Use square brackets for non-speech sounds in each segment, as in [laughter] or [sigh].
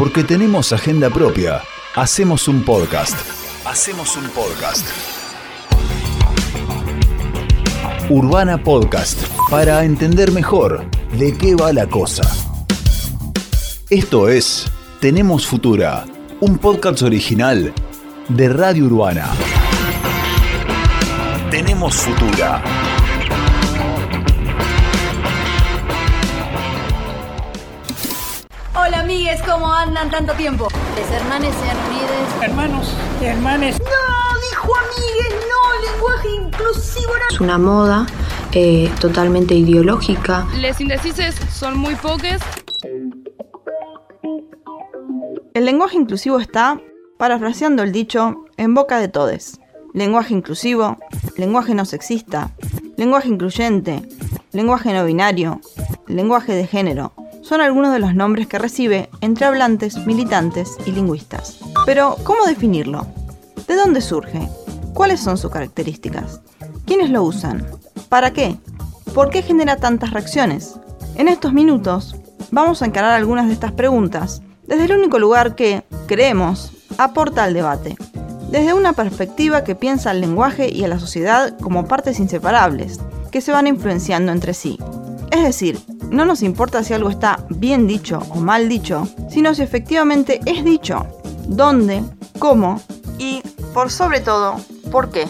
Porque tenemos agenda propia. Hacemos un podcast. Hacemos un podcast. Urbana Podcast. Para entender mejor de qué va la cosa. Esto es Tenemos Futura. Un podcast original de Radio Urbana. Tenemos Futura. ¿Cómo andan tanto tiempo? Les hermanes unidos. Hermanos y hermanes. No, dijo amigues, no, lenguaje inclusivo. No. Es una moda eh, totalmente ideológica. Les indecises son muy pocas. El lenguaje inclusivo está, parafraseando el dicho, en boca de todes. Lenguaje inclusivo, lenguaje no sexista, lenguaje incluyente, lenguaje no binario, lenguaje de género, son algunos de los nombres que recibe entre hablantes, militantes y lingüistas. Pero, ¿cómo definirlo? ¿De dónde surge? ¿Cuáles son sus características? ¿Quiénes lo usan? ¿Para qué? ¿Por qué genera tantas reacciones? En estos minutos vamos a encarar algunas de estas preguntas desde el único lugar que, creemos, aporta al debate. Desde una perspectiva que piensa al lenguaje y a la sociedad como partes inseparables, que se van influenciando entre sí. Es decir, no nos importa si algo está bien dicho o mal dicho, sino si efectivamente es dicho, dónde, cómo y, por sobre todo, por qué.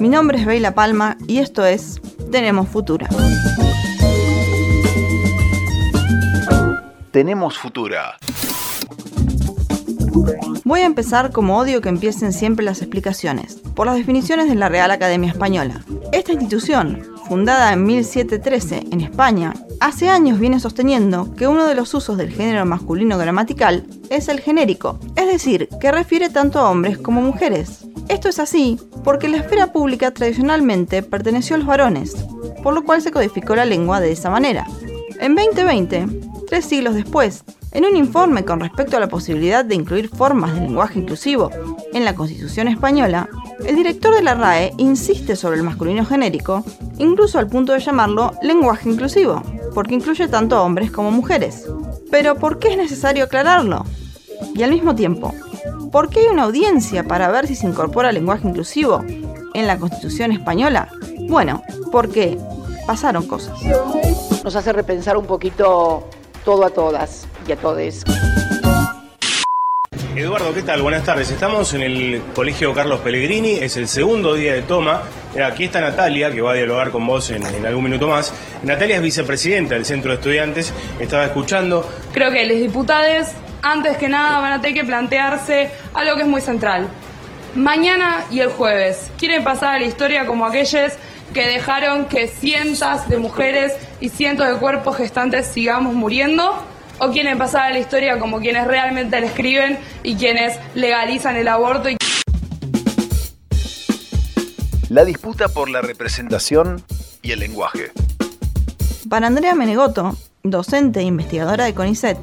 Mi nombre es Beila Palma y esto es Tenemos Futura. Tenemos Futura. Voy a empezar como odio que empiecen siempre las explicaciones, por las definiciones de la Real Academia Española. Esta institución, fundada en 1713 en España, hace años viene sosteniendo que uno de los usos del género masculino gramatical es el genérico, es decir, que refiere tanto a hombres como mujeres. Esto es así porque la esfera pública tradicionalmente perteneció a los varones, por lo cual se codificó la lengua de esa manera. En 2020, tres siglos después, en un informe con respecto a la posibilidad de incluir formas de lenguaje inclusivo en la Constitución española, el director de la RAE insiste sobre el masculino genérico, incluso al punto de llamarlo lenguaje inclusivo, porque incluye tanto hombres como mujeres. Pero ¿por qué es necesario aclararlo? Y al mismo tiempo, ¿por qué hay una audiencia para ver si se incorpora lenguaje inclusivo en la Constitución española? Bueno, porque pasaron cosas. Nos hace repensar un poquito todo a todas y a todes. Eduardo, ¿qué tal? Buenas tardes. Estamos en el Colegio Carlos Pellegrini, es el segundo día de toma. Aquí está Natalia, que va a dialogar con vos en, en, algún minuto más. Natalia es vicepresidenta del Centro de Estudiantes, estaba escuchando. Creo que los diputados, antes que nada, van a tener que plantearse algo que es muy central. Mañana y el jueves, ¿quieren pasar a la historia como aquellos que dejaron que cientos de mujeres y cientos de cuerpos gestantes sigamos muriendo? ¿O quieren pasar a la historia como quienes realmente le escriben y quienes legalizan el aborto? Y... La disputa por la representación y el lenguaje. Para Andrea Menegoto, docente e investigadora de CONICET,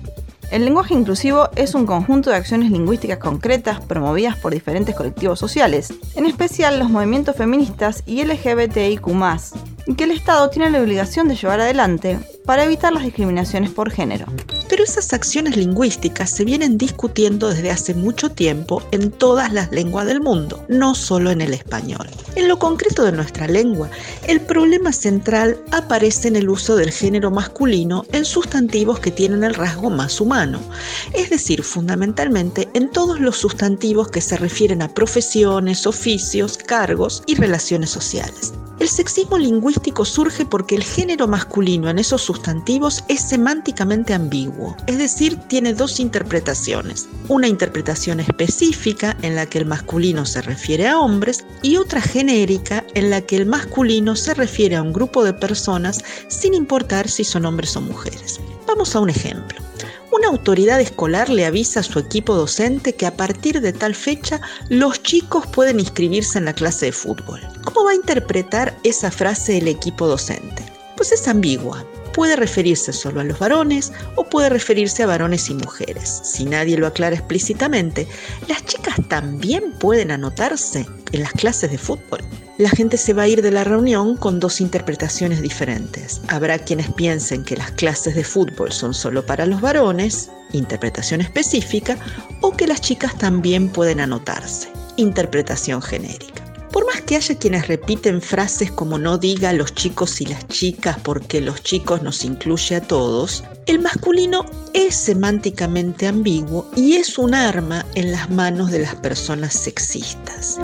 el lenguaje inclusivo es un conjunto de acciones lingüísticas concretas promovidas por diferentes colectivos sociales, en especial los movimientos feministas y LGBTIQ, que el Estado tiene la obligación de llevar adelante para evitar las discriminaciones por género. Pero esas acciones lingüísticas se vienen discutiendo desde hace mucho tiempo en todas las lenguas del mundo, no solo en el español. En lo concreto de nuestra lengua, el problema central aparece en el uso del género masculino en sustantivos que tienen el rasgo más humano, es decir, fundamentalmente en todos los sustantivos que se refieren a profesiones, oficios, cargos y relaciones sociales. El sexismo lingüístico surge porque el género masculino en esos sustantivos es semánticamente ambiguo, es decir, tiene dos interpretaciones. Una interpretación específica en la que el masculino se refiere a hombres y otra genérica en la que el masculino se refiere a un grupo de personas sin importar si son hombres o mujeres. Vamos a un ejemplo. Una autoridad escolar le avisa a su equipo docente que a partir de tal fecha los chicos pueden inscribirse en la clase de fútbol. ¿Cómo va a interpretar esa frase el equipo docente? Pues es ambigua. Puede referirse solo a los varones o puede referirse a varones y mujeres. Si nadie lo aclara explícitamente, las chicas también pueden anotarse en las clases de fútbol. La gente se va a ir de la reunión con dos interpretaciones diferentes. Habrá quienes piensen que las clases de fútbol son solo para los varones, interpretación específica, o que las chicas también pueden anotarse, interpretación genérica. Por más que haya quienes repiten frases como no diga los chicos y las chicas porque los chicos nos incluye a todos, el masculino es semánticamente ambiguo y es un arma en las manos de las personas sexistas.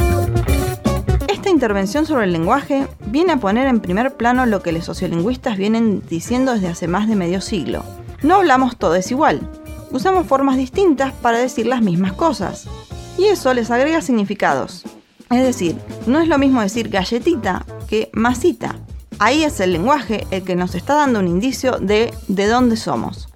Esta intervención sobre el lenguaje viene a poner en primer plano lo que los sociolingüistas vienen diciendo desde hace más de medio siglo. No hablamos todos igual, usamos formas distintas para decir las mismas cosas, y eso les agrega significados. Es decir, no es lo mismo decir galletita que masita. Ahí es el lenguaje el que nos está dando un indicio de de dónde somos.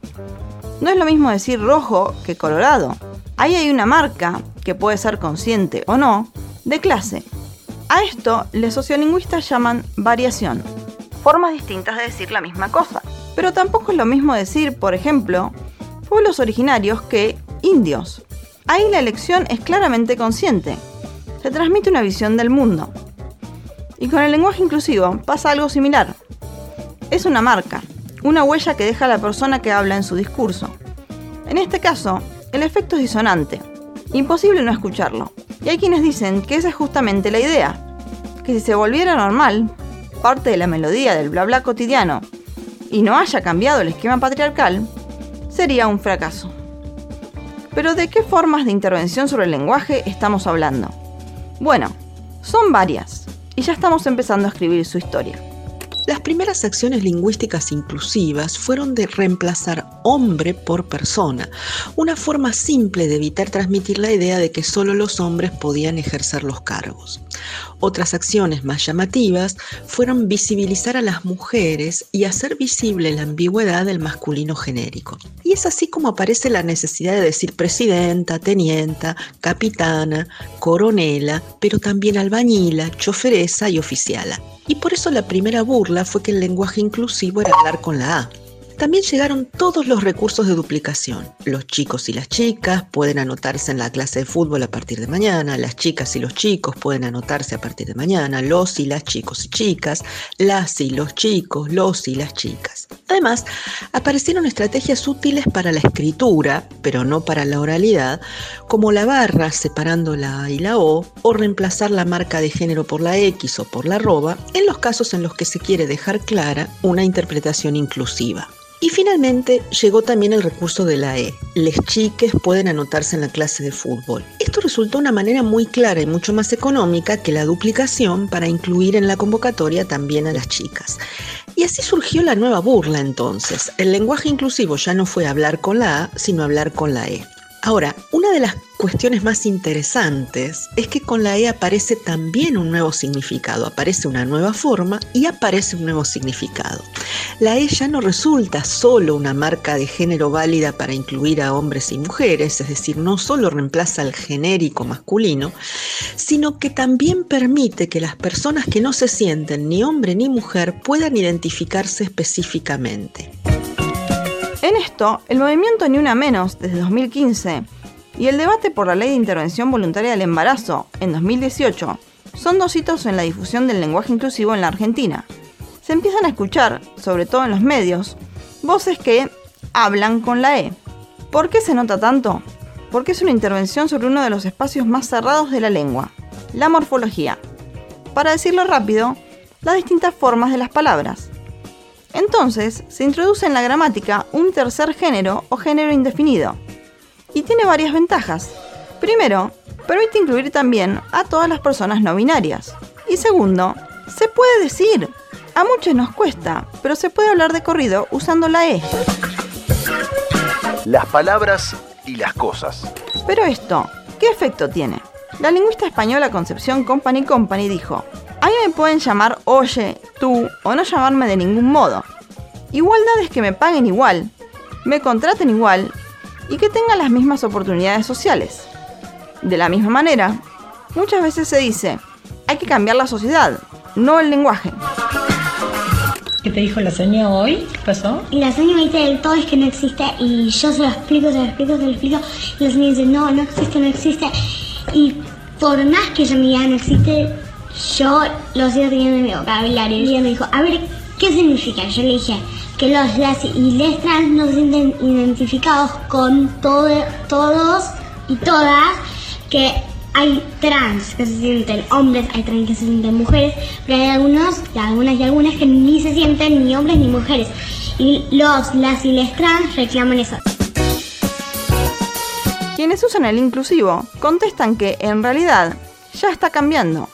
No es lo mismo decir rojo que colorado. Ahí hay una marca, que puede ser consciente o no, de clase. A esto los sociolingüistas llaman variación. Formas distintas de decir la misma cosa. Pero tampoco es lo mismo decir, por ejemplo, pueblos originarios que indios. Ahí la elección es claramente consciente se transmite una visión del mundo. Y con el lenguaje inclusivo pasa algo similar. Es una marca, una huella que deja la persona que habla en su discurso. En este caso, el efecto es disonante, imposible no escucharlo. Y hay quienes dicen que esa es justamente la idea, que si se volviera normal, parte de la melodía del bla bla cotidiano, y no haya cambiado el esquema patriarcal, sería un fracaso. Pero ¿de qué formas de intervención sobre el lenguaje estamos hablando? Bueno, son varias, y ya estamos empezando a escribir su historia. Las primeras acciones lingüísticas inclusivas fueron de reemplazar hombre por persona, una forma simple de evitar transmitir la idea de que solo los hombres podían ejercer los cargos. Otras acciones más llamativas fueron visibilizar a las mujeres y hacer visible la ambigüedad del masculino genérico. Y es así como aparece la necesidad de decir presidenta, tenienta, capitana, coronela, pero también albañila, choferesa y oficiala. Y por eso la primera burla fue que el lenguaje inclusivo era hablar con la A. También llegaron todos los recursos de duplicación. Los chicos y las chicas pueden anotarse en la clase de fútbol a partir de mañana, las chicas y los chicos pueden anotarse a partir de mañana, los y las chicos y chicas, las y los chicos, los y las chicas. Además, aparecieron estrategias útiles para la escritura, pero no para la oralidad, como la barra separando la A y la O, o reemplazar la marca de género por la X o por la arroba, en los casos en los que se quiere dejar clara una interpretación inclusiva. Y finalmente llegó también el recurso de la E. Les chiques pueden anotarse en la clase de fútbol. Esto resultó una manera muy clara y mucho más económica que la duplicación para incluir en la convocatoria también a las chicas. Y así surgió la nueva burla entonces. El lenguaje inclusivo ya no fue hablar con la A, sino hablar con la E. Ahora, una de las cuestiones más interesantes es que con la E aparece también un nuevo significado, aparece una nueva forma y aparece un nuevo significado. La E ya no resulta solo una marca de género válida para incluir a hombres y mujeres, es decir, no solo reemplaza al genérico masculino, sino que también permite que las personas que no se sienten ni hombre ni mujer puedan identificarse específicamente. En esto, el movimiento Ni Una Menos desde 2015 y el debate por la ley de intervención voluntaria del embarazo en 2018 son dos hitos en la difusión del lenguaje inclusivo en la Argentina. Se empiezan a escuchar, sobre todo en los medios, voces que hablan con la E. ¿Por qué se nota tanto? Porque es una intervención sobre uno de los espacios más cerrados de la lengua, la morfología. Para decirlo rápido, las distintas formas de las palabras. Entonces, se introduce en la gramática un tercer género o género indefinido. Y tiene varias ventajas. Primero, permite incluir también a todas las personas no binarias. Y segundo, se puede decir. A muchos nos cuesta, pero se puede hablar de corrido usando la E. Las palabras y las cosas. Pero esto, ¿qué efecto tiene? La lingüista española Concepción Company Company dijo, a mí me pueden llamar oye, tú o no llamarme de ningún modo. Igualdad es que me paguen igual, me contraten igual y que tengan las mismas oportunidades sociales. De la misma manera, muchas veces se dice, hay que cambiar la sociedad, no el lenguaje. ¿Qué te dijo la señora hoy? ¿Qué pasó? Y la señora me dice, todo es que no existe. Y yo se lo explico, se lo explico, se lo explico. Y la señora dice, no, no existe, no existe. Y por más que yo me diga no existe, yo lo sigo teniendo en mi vocabulario. Y ella me dijo, a ver, ¿qué significa? Yo le dije que los las y les trans no se sienten identificados con todo, todos y todas, que hay trans que se sienten hombres, hay trans que se sienten mujeres, pero hay algunos, y algunas y algunas que ni se sienten ni hombres ni mujeres. Y los, las y les trans reclaman eso. Quienes usan el inclusivo contestan que en realidad ya está cambiando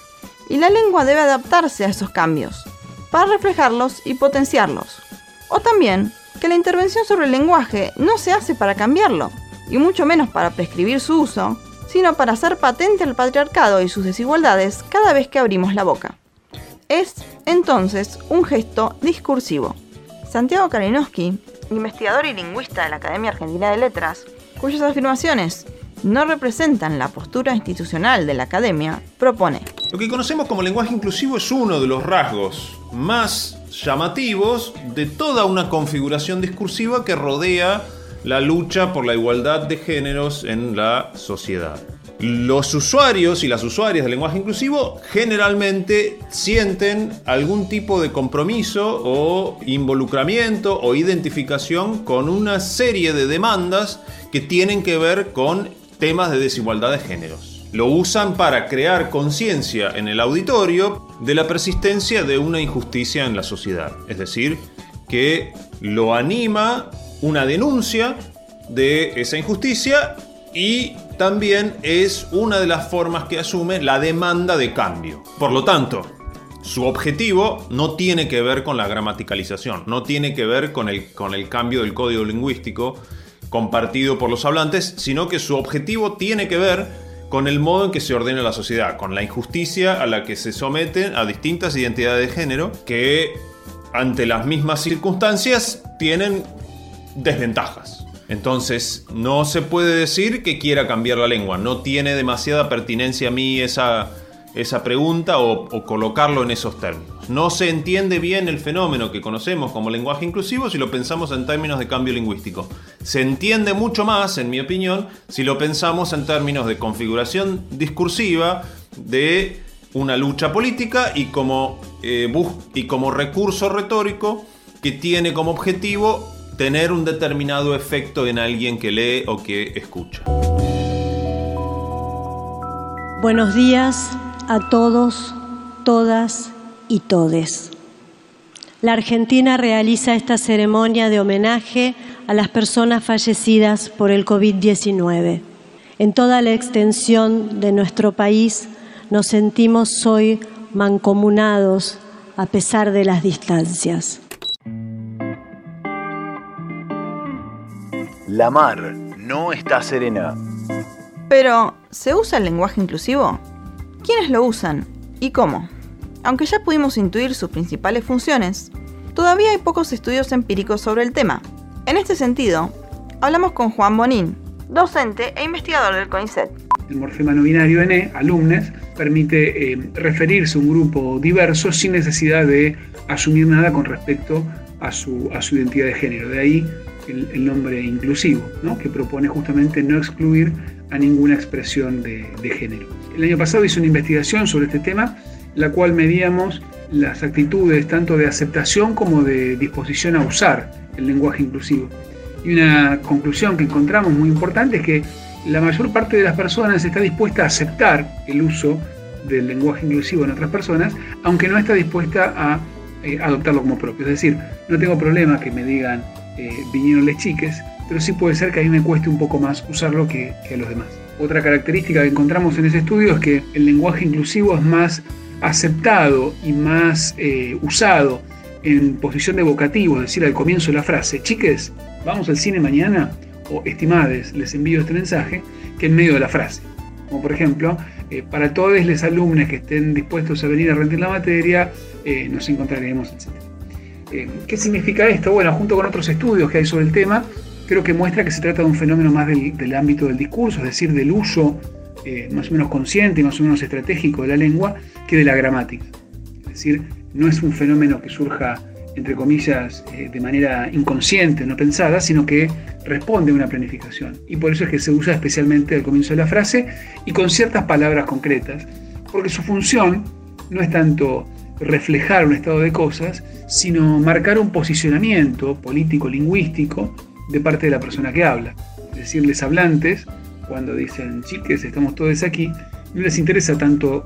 y la lengua debe adaptarse a esos cambios para reflejarlos y potenciarlos. O también que la intervención sobre el lenguaje no se hace para cambiarlo, y mucho menos para prescribir su uso, sino para hacer patente el patriarcado y sus desigualdades cada vez que abrimos la boca. Es, entonces, un gesto discursivo. Santiago Kalinowski, investigador y lingüista de la Academia Argentina de Letras, cuyas afirmaciones no representan la postura institucional de la academia, propone. Lo que conocemos como lenguaje inclusivo es uno de los rasgos más llamativos de toda una configuración discursiva que rodea la lucha por la igualdad de géneros en la sociedad. Los usuarios y las usuarias del lenguaje inclusivo generalmente sienten algún tipo de compromiso o involucramiento o identificación con una serie de demandas que tienen que ver con temas de desigualdad de géneros. Lo usan para crear conciencia en el auditorio de la persistencia de una injusticia en la sociedad. Es decir, que lo anima una denuncia de esa injusticia y también es una de las formas que asume la demanda de cambio. Por lo tanto, su objetivo no tiene que ver con la gramaticalización, no tiene que ver con el, con el cambio del código lingüístico compartido por los hablantes, sino que su objetivo tiene que ver con el modo en que se ordena la sociedad, con la injusticia a la que se someten a distintas identidades de género que ante las mismas circunstancias tienen desventajas. Entonces, no se puede decir que quiera cambiar la lengua. No tiene demasiada pertinencia a mí esa, esa pregunta o, o, colocarlo en esos términos. No se entiende bien el fenómeno que conocemos como lenguaje inclusivo si lo pensamos en términos de cambio lingüístico. Se entiende mucho más, en mi opinión, si lo pensamos en términos de configuración discursiva de una lucha política y como, eh, y como recurso retórico que tiene como objetivo tener un determinado efecto en alguien que lee o que escucha. Buenos días a todos, todas y todes. La Argentina realiza esta ceremonia de homenaje a las personas fallecidas por el COVID-19. En toda la extensión de nuestro país nos sentimos hoy mancomunados a pesar de las distancias. La mar no está serena. Pero, ¿se usa el lenguaje inclusivo? ¿Quiénes lo usan y cómo? Aunque ya pudimos intuir sus principales funciones, todavía hay pocos estudios empíricos sobre el tema. En este sentido, hablamos con Juan Bonín, docente e investigador del CONICET. El morfema no binario N, alumnes, permite eh, referirse a un grupo diverso sin necesidad de asumir nada con respecto a su, identidad de género. De ahí el, nombre inclusivo, que propone justamente no excluir a ninguna expresión de, de género. El año pasado hice una investigación sobre este tema, la cual medíamos las actitudes tanto de aceptación como de disposición a usar el lenguaje inclusivo. Y una conclusión que encontramos muy importante es que la mayor parte de las personas está dispuesta a aceptar el uso del lenguaje inclusivo en otras personas, aunque no está dispuesta a eh, adoptarlo como propio. Es decir, no tengo problema que me digan eh, vinieron les chiques, pero sí puede ser que a mí me cueste un poco más usarlo que, a los demás. Otra característica que encontramos en ese estudio es que el lenguaje inclusivo es más aceptado y más eh, usado en posición de vocativo, es decir, al comienzo de la frase, chiques, vamos al cine mañana, o estimades, les envío este mensaje, que en medio de la frase. Como por ejemplo, eh, para todos los alumnos que estén dispuestos a venir a rendir la materia, nos encontraremos, etc. Eh, ¿Qué significa esto? Bueno, junto con otros estudios que hay sobre el tema, creo que muestra que se trata de un fenómeno más del, ámbito del discurso, es decir, del uso eh, más o menos consciente y más o menos estratégico de la lengua, que de la gramática. Es decir, no es un fenómeno que surja entre comillas, eh, de manera inconsciente, no pensada, sino que responde a una planificación. Y por eso es que se usa especialmente al comienzo de la frase y con ciertas palabras concretas, porque su función no es tanto reflejar un estado de cosas, sino marcar un posicionamiento político-lingüístico de parte de la persona que habla. Es decir, les hablantes, cuando dicen, chiques, estamos todos aquí, no les interesa tanto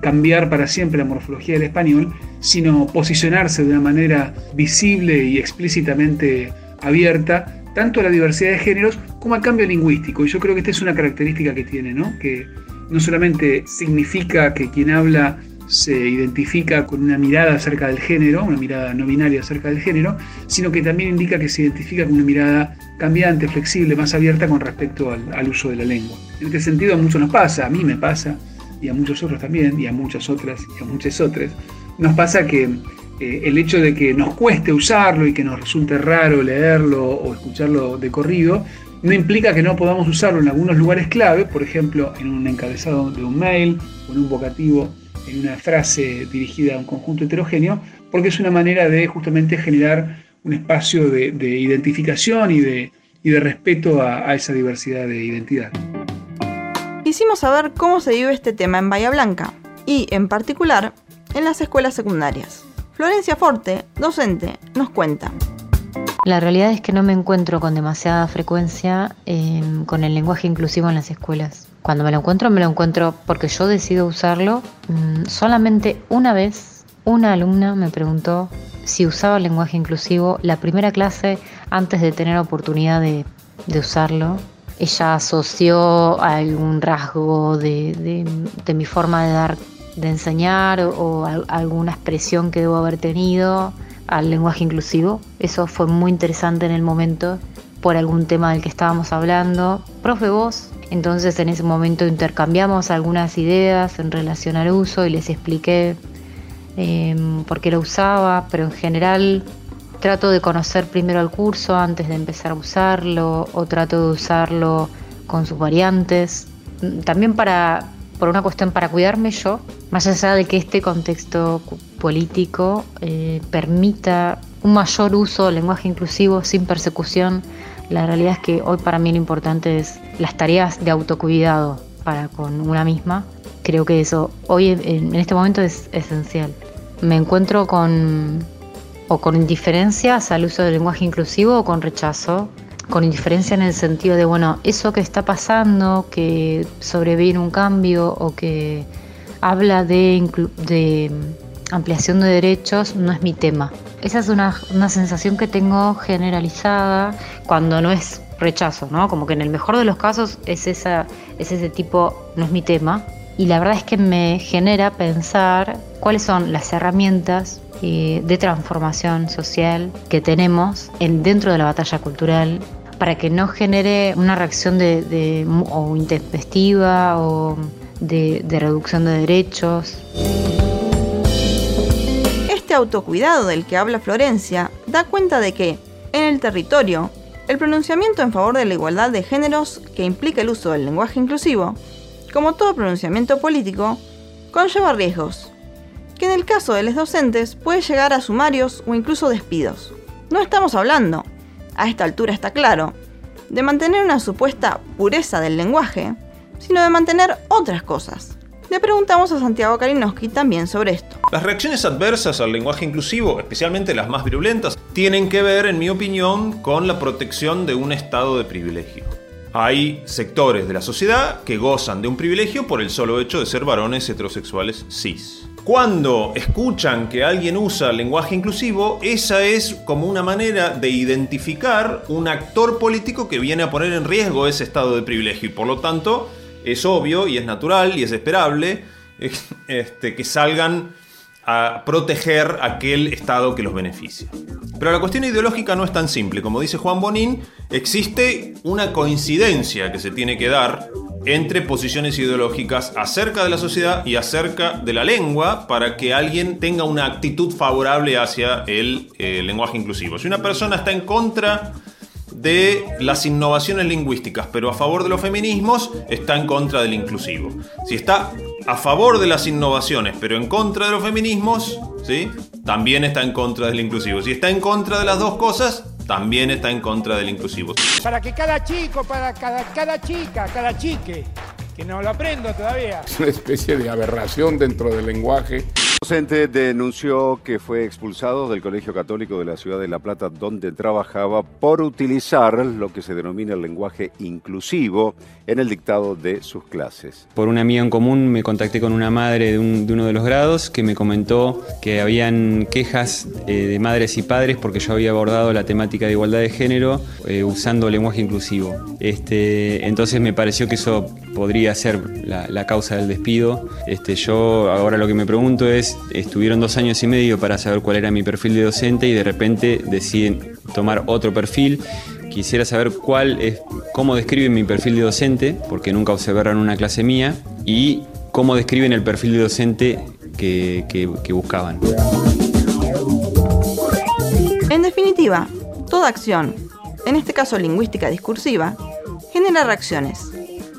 cambiar para siempre la morfología del español, sino posicionarse de una manera visible y explícitamente abierta tanto a la diversidad de géneros como al cambio lingüístico. Y yo creo que esta es una característica que tiene, ¿no? que no solamente significa que quien habla se identifica con una mirada acerca del género, una mirada no binaria acerca del género, sino que también indica que se identifica con una mirada cambiante, flexible, más abierta con respecto al, uso de la lengua. En este sentido a muchos nos pasa, a mí me pasa, y a muchos otros también, y a muchas otras, y a muchas otras, nos pasa que eh, el hecho de que nos cueste usarlo y que nos resulte raro leerlo o escucharlo de corrido, no implica que no podamos usarlo en algunos lugares clave, por ejemplo, en un encabezado de un mail o en un vocativo en una frase dirigida a un conjunto heterogéneo, porque es una manera de justamente generar un espacio de, identificación y de, de respeto a, esa diversidad de identidad. Quisimos saber cómo se vive este tema en Bahía Blanca y, en particular, en las escuelas secundarias. Florencia Forte, docente, nos cuenta. La realidad es que no me encuentro con demasiada frecuencia em, con el lenguaje inclusivo en las escuelas. Cuando me lo encuentro, me lo encuentro porque yo decido usarlo. Mm, solamente una vez, una alumna me preguntó si usaba el lenguaje inclusivo la primera clase antes de tener oportunidad de, usarlo. Ella asoció algún rasgo de, mi forma de dar, de enseñar o alguna expresión que debo haber tenido al lenguaje inclusivo. Eso fue muy interesante en el momento por algún tema del que estábamos hablando. Profe, vos. Entonces en ese momento intercambiamos algunas ideas en relación al uso y les expliqué em, por qué lo usaba, pero en general trato de conocer primero el curso antes de empezar a usarlo o trato de usarlo con sus variantes. También para, por una cuestión para cuidarme yo, más allá de que este contexto político eh, permita un mayor uso del lenguaje inclusivo sin persecución, la realidad es que hoy para mí lo importante es las tareas de autocuidado para con una misma. Creo que eso hoy en este momento es esencial. Me encuentro con o con indiferencias al uso del lenguaje inclusivo o con rechazo. Con indiferencia en el sentido de, bueno, eso que está pasando, que sobreviene un cambio o que habla de, de ampliación de derechos, no es mi tema. Esa es una, sensación que tengo generalizada cuando no es rechazo, ¿no? Como que en el mejor de los casos es, esa, es ese tipo, no es mi tema. Y la verdad es que me genera pensar cuáles son las herramientas eh, de transformación social que tenemos en, dentro de la batalla cultural para que no genere una reacción de, o intempestiva o de, de reducción de derechos. Autocuidado del que habla Florencia da cuenta de que, en el territorio, el pronunciamiento en favor de la igualdad de géneros que implica el uso del lenguaje inclusivo, como todo pronunciamiento político, conlleva riesgos, que en el caso de los docentes puede llegar a sumarios o incluso despidos. No estamos hablando, a esta altura está claro, de mantener una supuesta pureza del lenguaje, sino de mantener otras cosas, le preguntamos a Santiago Kalinowski también sobre esto. Las reacciones adversas al lenguaje inclusivo, especialmente las más virulentas, tienen que ver, en mi opinión, con la protección de un estado de privilegio. Hay sectores de la sociedad que gozan de un privilegio por el solo hecho de ser varones heterosexuales cis. Cuando escuchan que alguien usa lenguaje inclusivo, esa es como una manera de identificar un actor político que viene a poner en riesgo ese estado de privilegio y por lo tanto es obvio y es natural y es esperable [laughs] este, que salgan a proteger aquel Estado que los beneficia. Pero la cuestión ideológica no es tan simple. Como dice Juan Bonín, existe una coincidencia que se tiene que dar entre posiciones ideológicas acerca de la sociedad y acerca de la lengua para que alguien tenga una actitud favorable hacia el eh, lenguaje inclusivo. Si una persona está en contra de las innovaciones lingüísticas, pero a favor de los feminismos, está en contra del inclusivo. Si está a favor de las innovaciones, pero en contra de los feminismos, ¿sí? también está en contra del inclusivo. Si está en contra de las dos cosas, también está en contra del inclusivo. Para que cada chico, para cada, cada chica, cada chique, que no lo aprendo todavía. Es una especie de aberración dentro del lenguaje. Docente denunció que fue expulsado del Colegio Católico de la Ciudad de La Plata donde trabajaba por utilizar lo que se denomina el lenguaje inclusivo en el dictado de sus clases. Por una amiga en común me contacté con una madre de, un- de uno de los grados que me comentó que habían quejas eh, de madres y padres porque yo había abordado la temática de igualdad de género eh, usando lenguaje inclusivo. Este, entonces me pareció que eso podría ser la, causa del despido. Este, yo ahora lo que me pregunto es, estuvieron dos años y medio para saber cuál era mi perfil de docente y de repente deciden tomar otro perfil. Quisiera saber cuál es, cómo describen mi perfil de docente, porque nunca observaron una clase mía, y cómo describen el perfil de docente que buscaban. En definitiva, toda acción, en este caso lingüística discursiva, genera reacciones.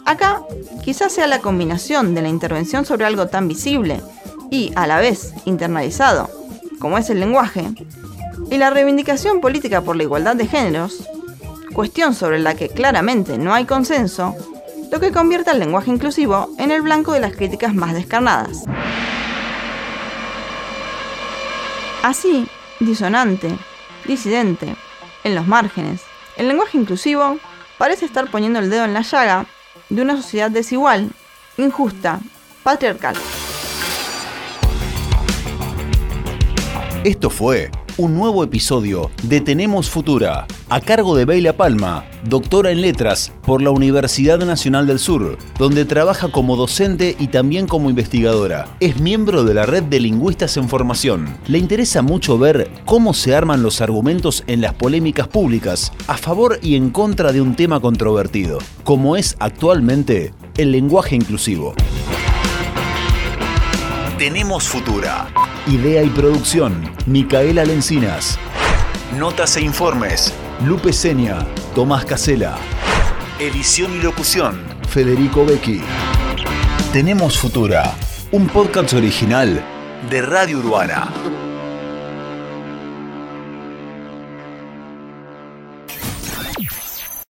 Acá quizás sea la combinación de la intervención sobre algo tan visible y a la vez internalizado, como es el lenguaje, y la reivindicación política por la igualdad de géneros, cuestión sobre la que claramente no hay consenso, lo que convierte al lenguaje inclusivo en el blanco de las críticas más descarnadas. Así, disonante, disidente, en los márgenes, el lenguaje inclusivo parece estar poniendo el dedo en la llaga de una sociedad desigual, injusta, patriarcal. Esto fue un nuevo episodio de Tenemos Futura, a cargo de Beila Palma, doctora en letras por la Universidad Nacional del Sur, donde trabaja como docente y también como investigadora. Es miembro de la red de lingüistas en formación. Le interesa mucho ver cómo se arman los argumentos en las polémicas públicas a favor y en contra de un tema controvertido, como es actualmente el lenguaje inclusivo. Tenemos Futura. Idea y producción, Micaela Lencinas. Notas e informes, Lupe Seña, Tomás Casela. Edición y locución, Federico Becchi. Tenemos Futura, un podcast original de Radio Urbana.